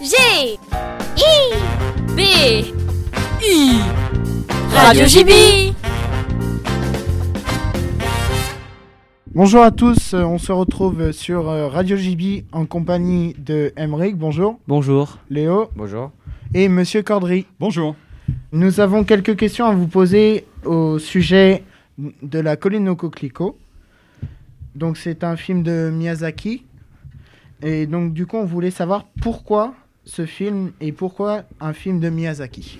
G I B I Radio JB Bonjour à tous, euh, on se retrouve sur euh, Radio JB en compagnie de Emeric, bonjour, Bonjour. Léo Bonjour. et Monsieur Cordry. Bonjour. Nous avons quelques questions à vous poser au sujet de la colline au coquelicot. Donc c'est un film de Miyazaki. Et donc du coup on voulait savoir pourquoi ce film et pourquoi un film de Miyazaki.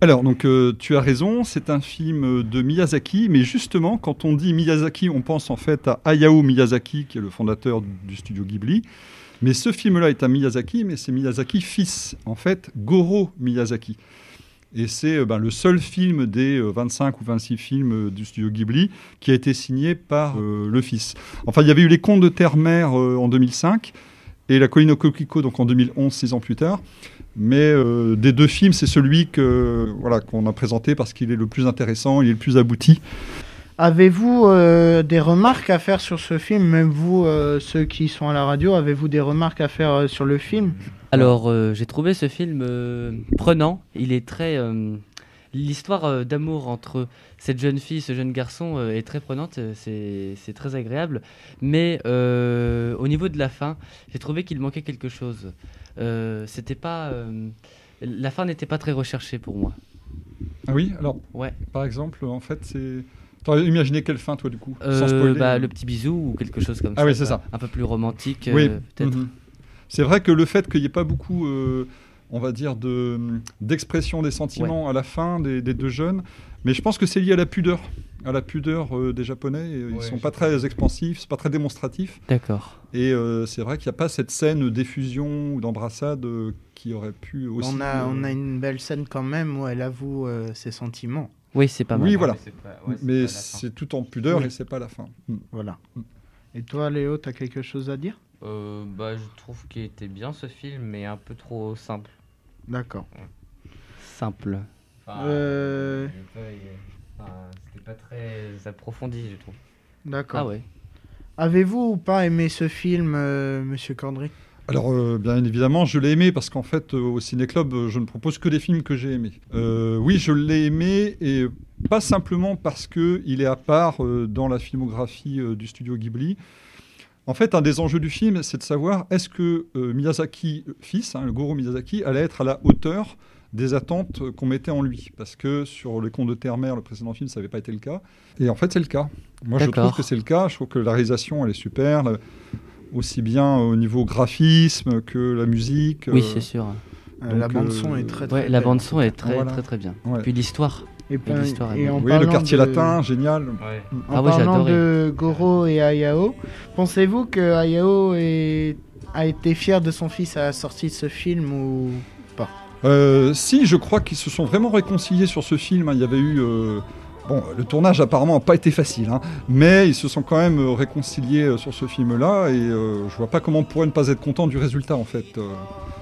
Alors, donc, euh, tu as raison, c'est un film de Miyazaki, mais justement, quand on dit Miyazaki, on pense en fait à Hayao Miyazaki, qui est le fondateur du studio Ghibli. Mais ce film-là est un Miyazaki, mais c'est Miyazaki fils, en fait, Goro Miyazaki. Et c'est euh, ben, le seul film des euh, 25 ou 26 films euh, du studio Ghibli qui a été signé par euh, le fils. Enfin, il y avait eu Les Contes de Terre-Mère euh, en 2005 et La Colline au Coquelicot donc en 2011, six ans plus tard. Mais euh, des deux films, c'est celui que voilà qu'on a présenté parce qu'il est le plus intéressant, il est le plus abouti. Avez-vous euh, des remarques à faire sur ce film? Même vous, euh, ceux qui sont à la radio, avez-vous des remarques à faire euh, sur le film? Alors, euh, j'ai trouvé ce film euh, prenant. Il est très. L'histoire euh, d'amour entre cette jeune fille et ce jeune garçon euh, est très prenante. euh, C'est très agréable. Mais euh, au niveau de la fin, j'ai trouvé qu'il manquait quelque chose. Euh, C'était pas. euh, La fin n'était pas très recherchée pour moi. Ah oui, alors Ouais. par exemple, en fait, c'est. T'aurais imaginé quelle fin toi du coup Sans spoiler. bah, le petit bisou ou quelque chose comme Ah ça. oui, c'est ça. Un peu plus romantique, Oui. peut-être. Mhm. C'est vrai que le fait qu'il n'y ait pas beaucoup, on va dire, de, d'expression des sentiments à la fin des, des deux jeunes, mais je pense que c'est lié à la pudeur, à la pudeur euh, des Japonais. Et, Ils Ouais, sont pas très expansifs, c'est pas très démonstratif. D'accord. Et euh, c'est vrai qu'il n'y a pas cette scène d'effusion ou d'embrassade euh, qui aurait pu aussi. on a, euh, on a une belle scène quand même où elle avoue euh, ses sentiments. Oui, c'est pas mal. Oui, voilà. mais c'est pas- ouais, c'est Mais pas la fin. c'est tout en pudeur Oui. et c'est pas la fin. Mm. Voilà. Mm. Et toi, Léo, tu as quelque chose à dire? Euh, bah, je trouve qu'il était bien ce film, mais un peu trop simple. D'accord. Simple. Enfin, Euh. enfin, C'était pas très approfondi, je trouve. D'accord. Ah ouais. Avez-vous ou pas aimé ce film, euh, Monsieur Cordry Alors, euh, bien évidemment, je l'ai aimé parce qu'en fait, euh, au Ciné Club, je ne propose que des films que j'ai aimés. Euh, oui, je l'ai aimé et pas simplement parce que il est à part euh, dans la filmographie euh, du studio Ghibli. En fait, un des enjeux du film, c'est de savoir est-ce que euh, Miyazaki, euh, fils, hein, le Goro Miyazaki, allait être à la hauteur des attentes qu'on mettait en lui? Parce que sur Les Contes de Terre-Mère, le précédent film, ça n'avait pas été le cas. Et en fait, c'est le cas. Moi, je trouve que c'est le cas. Je trouve que la réalisation, elle est super. aussi bien au niveau graphisme que la musique. Oui, euh, c'est sûr. Euh, Donc, La bande son euh, est très très Ouais, belle. la bande son est très Voilà. très très bien. ouais. Puis l'histoire. Et, pas- et en Oui, le quartier de- latin, génial. Ouais. En Ah parlant de Goro et Hayao, pensez-vous que Hayao est- a été fier de son fils à la sortie de ce film ou Euh, si, je crois qu'ils se sont vraiment réconciliés sur ce film. hein. Il y avait eu. euh, Bon, le tournage apparemment n'a pas été facile, hein, mais ils se sont quand même euh, réconciliés sur ce film-là, et euh, je vois pas comment on pourrait ne pas être content du résultat en fait. euh.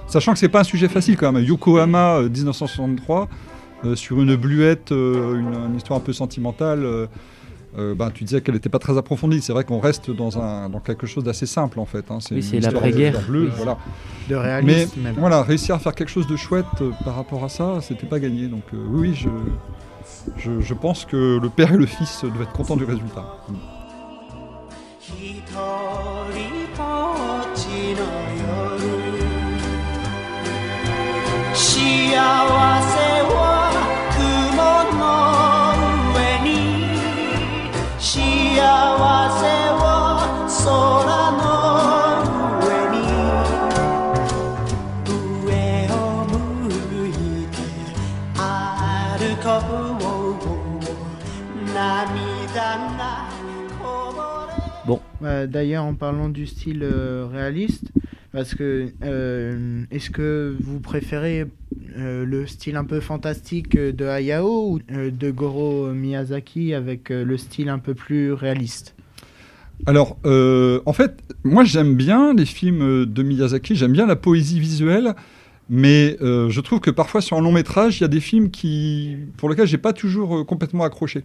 sachant que c'est pas un sujet facile quand même. Yokohama euh, 1963, euh, sur une bluette, euh, une, une histoire un peu sentimentale. euh, euh, ben, tu disais qu'elle n'était pas très approfondie. C'est vrai qu'on reste dans, un, dans quelque chose d'assez simple en fait. hein. Oui, une c'est histoire l'après-guerre. Oui. voilà. de Mais même voilà, réussir à faire quelque chose de chouette euh, par rapport à ça, c'était pas gagné. Donc euh, oui, oui, je, je, je pense que le père et le fils doivent être contents du résultat. Bon, Euh, D'ailleurs, en parlant du style euh, réaliste, parce que euh, est-ce que vous préférez euh, le style un peu fantastique de Hayao ou euh, de Goro Miyazaki avec euh, le style un peu plus réaliste? Alors, euh, en fait, moi j'aime bien les films de Miyazaki, j'aime bien la poésie visuelle, mais euh, je trouve que parfois sur un long métrage, il y a des films qui, pour lesquels j'ai pas toujours euh, complètement accroché.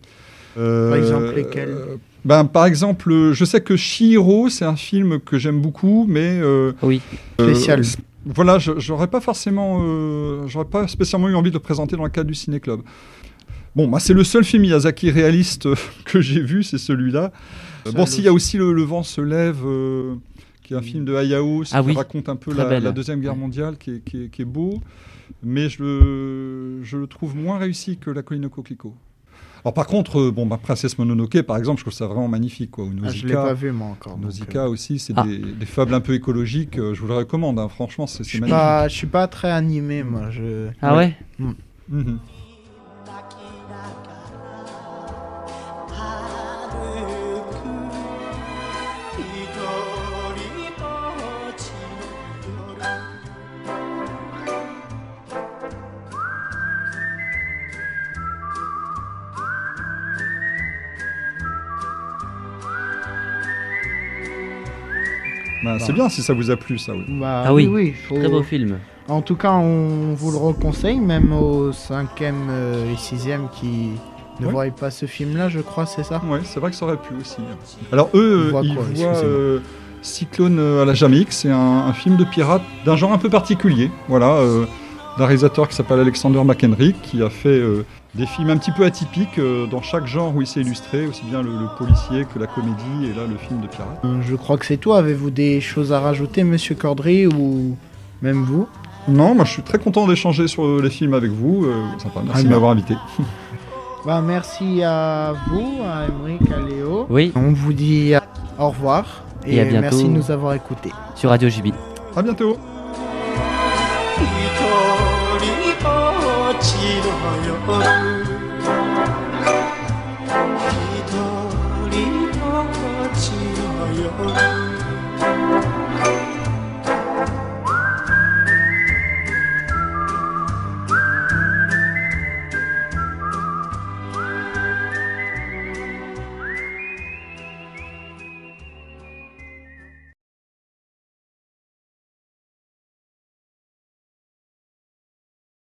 Euh, Par exemple, lesquels? euh, ben, Par exemple, je sais que Shihiro, c'est un film que j'aime beaucoup, mais euh, oui. Spécial. Euh, Voilà, je- j'aurais pas forcément, euh, j'aurais pas spécialement eu envie de le présenter dans le cadre du Ciné Club. Bon, bah, c'est le seul film Miyazaki réaliste que j'ai vu, c'est celui-là. Bon, s'il y a aussi. aussi le, Le vent se lève, euh, qui est un film de Hayao, Ah qui oui, raconte un peu la, deuxième guerre mondiale, qui est, qui est- qui est beau, mais je le, je le trouve moins réussi que La colline au coquelicot. Alors par contre, euh, bon, ma princesse Mononoke, par exemple, je trouve ça vraiment magnifique, quoi. Ou Ah, je l'ai Nausicaa. pas vu moi encore. Nausicaa euh, aussi, c'est Ah. des, des fables un peu écologiques. euh, je vous le recommande, hein, franchement, c'est Je c'est suis magnifique. pas, je suis pas très animé moi. Je... Ah ouais? Mhm. 歩 Bah, c'est bien si ça vous a plu, ça, oui. Bah, Ah oui, oui, faut- Très beau film. En tout cas, on vous le reconseille, même au cinquième euh, et sixième qui ne Ouais. voient pas ce film-là, je crois, c'est ça Ouais, c'est vrai que ça aurait pu aussi. Alors eux, Ils euh, voient ils quoi, voient excusez-moi euh, Cyclone à la Jamaïque. C'est un, un film de pirate d'un genre un peu particulier. Voilà, euh, d'un réalisateur qui s'appelle Alexander McHenry, qui a fait euh, des films un petit peu atypiques euh, dans chaque genre où il s'est illustré, aussi bien le, le policier que la comédie, et là le film de pirate. Euh, Je crois que c'est tout. Avez-vous des choses à rajouter, monsieur Cordry, ou même vous? Non, moi je suis très content d'échanger sur les films avec vous. euh, sympa, merci Ah, de m'avoir invité. bah, Merci à vous, à Emmerich, à Léo. Oui, On vous dit euh, au revoir. Et, Et à bientôt. merci de nous avoir écoutés. sur Radio JB. À bientôt. 一路有。